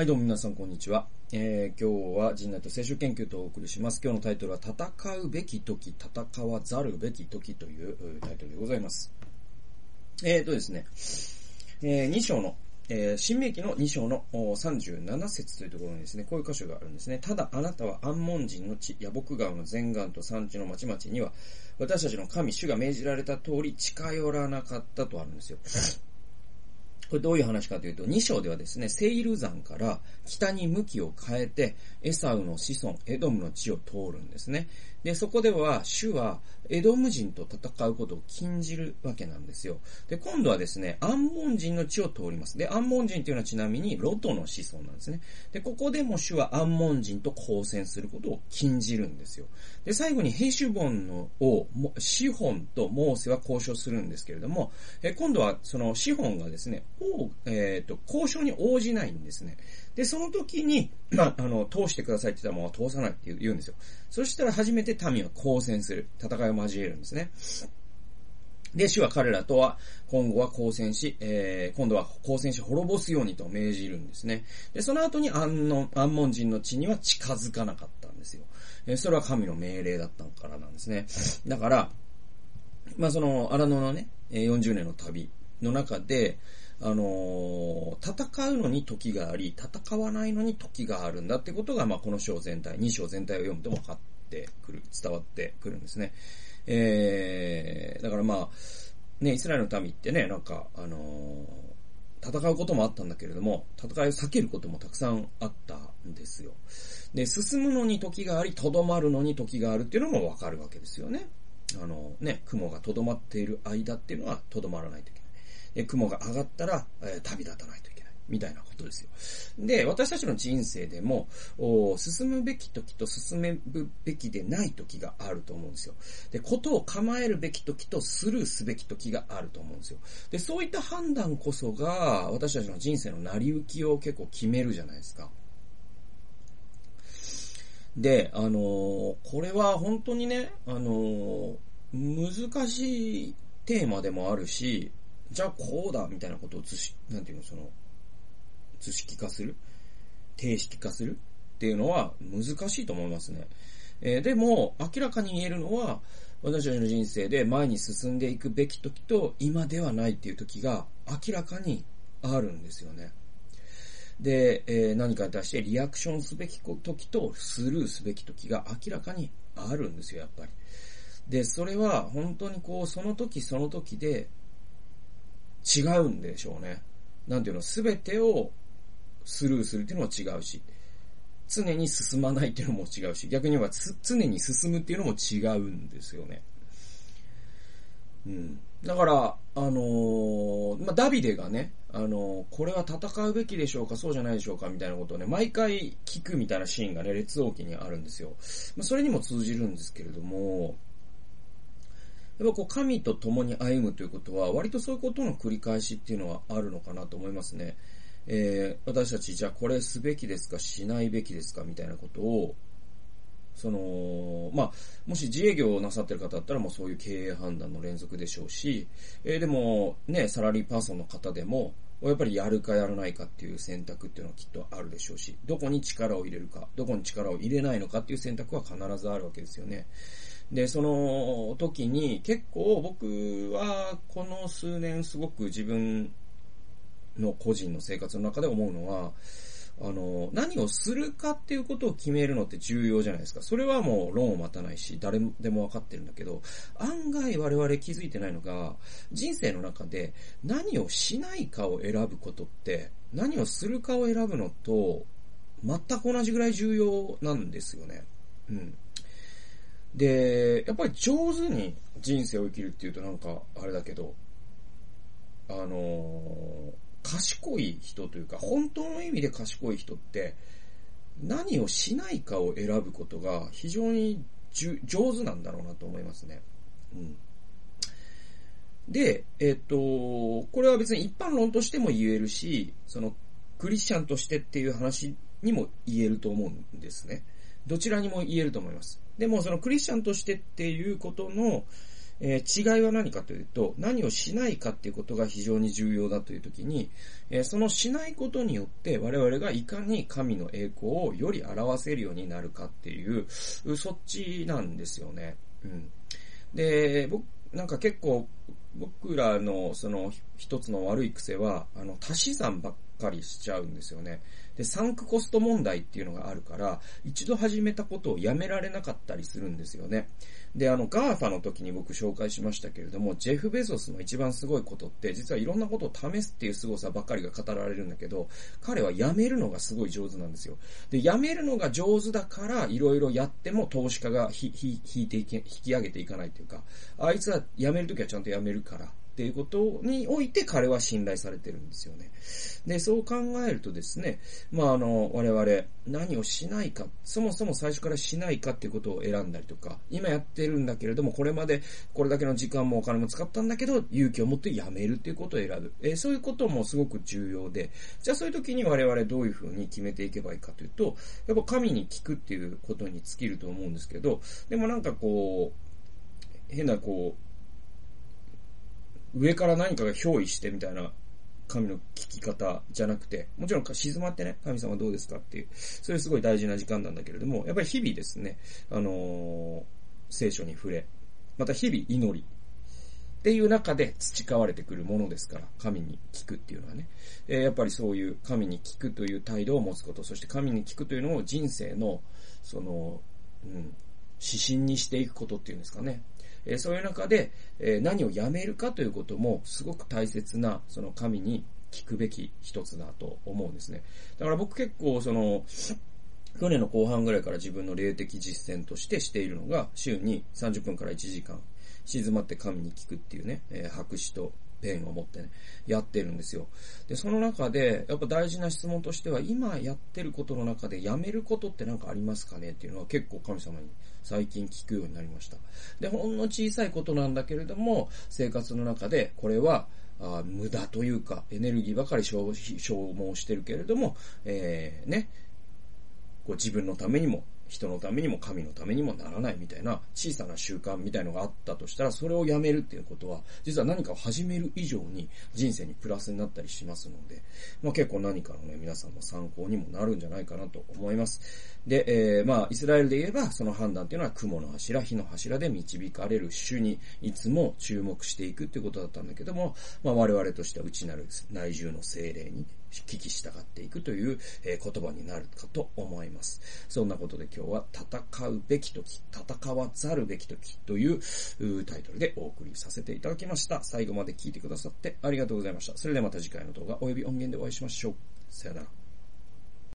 はい、どうも皆さん、こんにちは。えー、今日は人内と聖書研究とお送りします。今日のタイトルは、戦うべき時、戦わざるべき時というタイトルでございます。えーとですね、えー、2章の、えー、新明記の2章の37節というところにですね、こういう箇所があるんですね。ただあなたは安門人の地、ヤボク川の前岸と山地の町々には、私たちの神、主が命じられた通り近寄らなかったとあるんですよ。これどういう話かというと、2章ではですね、セイル山から北に向きを変えて、エサウの子孫、エドムの地を通るんですね。で、そこでは、主は、エドム人と戦うことを禁じるわけなんですよ。で、今度はですね、アンモン人の地を通ります。で、アンモン人というのはちなみに、ロトの子孫なんですね。で、ここでも主はアンモン人と交戦することを禁じるんですよ。で、最後にヘシュボンの王、シホンとモーセは交渉するんですけれども、え今度はそのシホンがですね、王、えっ、ー、と、交渉に応じないんですね。で、その時に、ま あ、あの、通してくださいって言ったらもう通さないって言うんですよ。そしたら初めて民は交戦する。戦いを交えるんですね。で、主は彼らとは、今後は交戦し、えー、今度は交戦し滅ぼすようにと命じるんですね。で、その後に安の、安門人の地には近づかなかったんですよ。えー、それは神の命令だったからなんですね。だから、まあ、その、荒野のね、40年の旅の中で、あの、戦うのに時があり、戦わないのに時があるんだってことが、まあ、この章全体、2章全体を読むと分かってくる、伝わってくるんですね。えー、だからまあ、ね、イスラエルの民ってね、なんか、あの、戦うこともあったんだけれども、戦いを避けることもたくさんあったんですよ。で、進むのに時があり、とどまるのに時があるっていうのもわかるわけですよね。あの、ね、雲がとどまっている間っていうのはとどまらないといけない。え雲が上がったら、え旅立たないといけない。みたいなことですよ。で、私たちの人生でも、進むべき時と進めるべきでない時があると思うんですよ。で、ことを構えるべき時とスルーすべき時があると思うんですよ。で、そういった判断こそが、私たちの人生の成り行きを結構決めるじゃないですか。で、あのー、これは本当にね、あのー、難しいテーマでもあるし、じゃあこうだみたいなことを図式、なんていうの、その、図式化する？定式化するっていうのは難しいと思いますね。えー、でも、明らかに言えるのは、私たちの人生で前に進んでいくべき時と今ではないっていう時が明らかにあるんですよね。で、えー、何かに対してリアクションすべき時とスルーすべき時が明らかにあるんですよ、やっぱり。で、それは本当にこう、その時その時で違うんでしょうね。なんていうの、すべてをスルーするっていうのも違うし、常に進まないっていうのも違うし、逆に言えば常に進むっていうのも違うんですよね。うん。だから、あのー、まあ、ダビデがね、あのー、これは戦うべきでしょうか、そうじゃないでしょうか、みたいなことをね、毎回聞くみたいなシーンがね、列王記にあるんですよ。まあ、それにも通じるんですけれども、やっぱこう神と共に歩むということは、割とそういうことの繰り返しっていうのはあるのかなと思いますね。えー、私たちじゃあこれすべきですかしないべきですかみたいなことを、その、まあ、もし自営業をなさってる方だったらもうそういう経営判断の連続でしょうし、えー、でもね、サラリーパーソンの方でも、やっぱりやるかやらないかっていう選択っていうのはきっとあるでしょうし、どこに力を入れるか、どこに力を入れないのかっていう選択は必ずあるわけですよね。で、その時に結構僕はこの数年すごく自分の個人の生活の中で思うのは、あの、何をするかっていうことを決めるのって重要じゃないですか。それはもう論を待たないし、誰でもわかってるんだけど、案外我々気づいてないのが、人生の中で何をしないかを選ぶことって、何をするかを選ぶのと、全く同じぐらい重要なんですよね。うん。で、やっぱり上手に人生を生きるっていうとなんか、あれだけど、あのー、賢い人というか、本当の意味で賢い人って、何をしないかを選ぶことが非常に上手なんだろうなと思いますね。うん。で、えっ、と、これは別に一般論としても言えるし、その、クリスチャンとしてっていう話にも言えると思うんですね。どちらにも言えると思います。でも、そのクリスチャンとしてっていうことの、えー、違いは何かというと、何をしないかっていうことが非常に重要だというときに、えー、そのしないことによって我々がいかに神の栄光をより表せるようになるかっていう、そっちなんですよね。うん。で、僕、なんか結構、僕らのその一つの悪い癖は、あの、足し算ばっかりしちゃうんですよね。で、サンクコスト問題っていうのがあるから、一度始めたことをやめられなかったりするんですよね。で、あの、 GAFA の時に僕紹介しましたけれども、ジェフ・ベゾスの一番すごいことって、実はいろんなことを試すっていう凄さばっかりが語られるんだけど、彼はやめるのがすごい上手なんですよ。で、やめるのが上手だから、いろいろやっても投資家がひ、ひ、引いていけ、引き上げていかないっていうか、あいつはやめるときはちゃんとやめるから、っていうことにおいて彼は信頼されてるんですよね。で、そう考えるとですね、まあ、あの、我々何をしないか、そもそも最初からしないかっていうことを選んだりとか、今やってるんだけれども、これまでこれだけの時間もお金も使ったんだけど、勇気を持ってやめるっていうことを選ぶ。えー、そういうこともすごく重要で、じゃあそういう時に我々どういうふうに決めていけばいいかというと、やっぱ神に聞くっていうことに尽きると思うんですけど、でもなんかこう、変なこう、上から何かが憑依してみたいな神の聞き方じゃなくて、もちろん静まってね、神様どうですかっていう、それすごい大事な時間なんだけれども、やっぱり日々ですね、あのー、聖書に触れ、また日々祈り、っていう中で培われてくるものですから、神に聞くっていうのはね。えー、やっぱりそういう神に聞くという態度を持つこと、そして神に聞くというのを人生の、その、うん、指針にしていくことっていうんですかね。えそういう中で、え何をやめるかということもすごく大切な、その神に聞くべき一つだと思うんですね。だから僕結構その、去年の後半ぐらいから自分の霊的実践としてしているのが、週に30分から1時間、静まって神に聞くっていうね、え、白紙とペンを持ってね、やってるんですよ。で、その中で、やっぱ大事な質問としては、今やってることの中でやめることって何かありますかねっていうのは結構神様に最近聞くようになりました。で、ほんの小さいことなんだけれども、生活の中で、これは、あ無駄というか、エネルギーばかり消耗してるけれども、えー、ね、こう自分のためにも人のためにも神のためにもならないみたいな小さな習慣みたいのがあったとしたら、それをやめるっていうことは、実は何かを始める以上に人生にプラスになったりしますので、まあ結構何かのね、皆さんの参考にもなるんじゃないかなと思います。で、えー、まあイスラエルで言えば、その判断っていうのは雲の柱、火の柱で導かれる主にいつも注目していくっていうことだったんだけども、まあ我々としては内なる内住の精霊に聞き従っていくという、え言葉になるかと思います。そんなことで今日は戦うべき時、戦わざるべき時というタイトルでお送りさせていただきました。最後まで聞いてくださってありがとうございました。それではまた次回の動画及び音源でお会いしましょう。さよなら。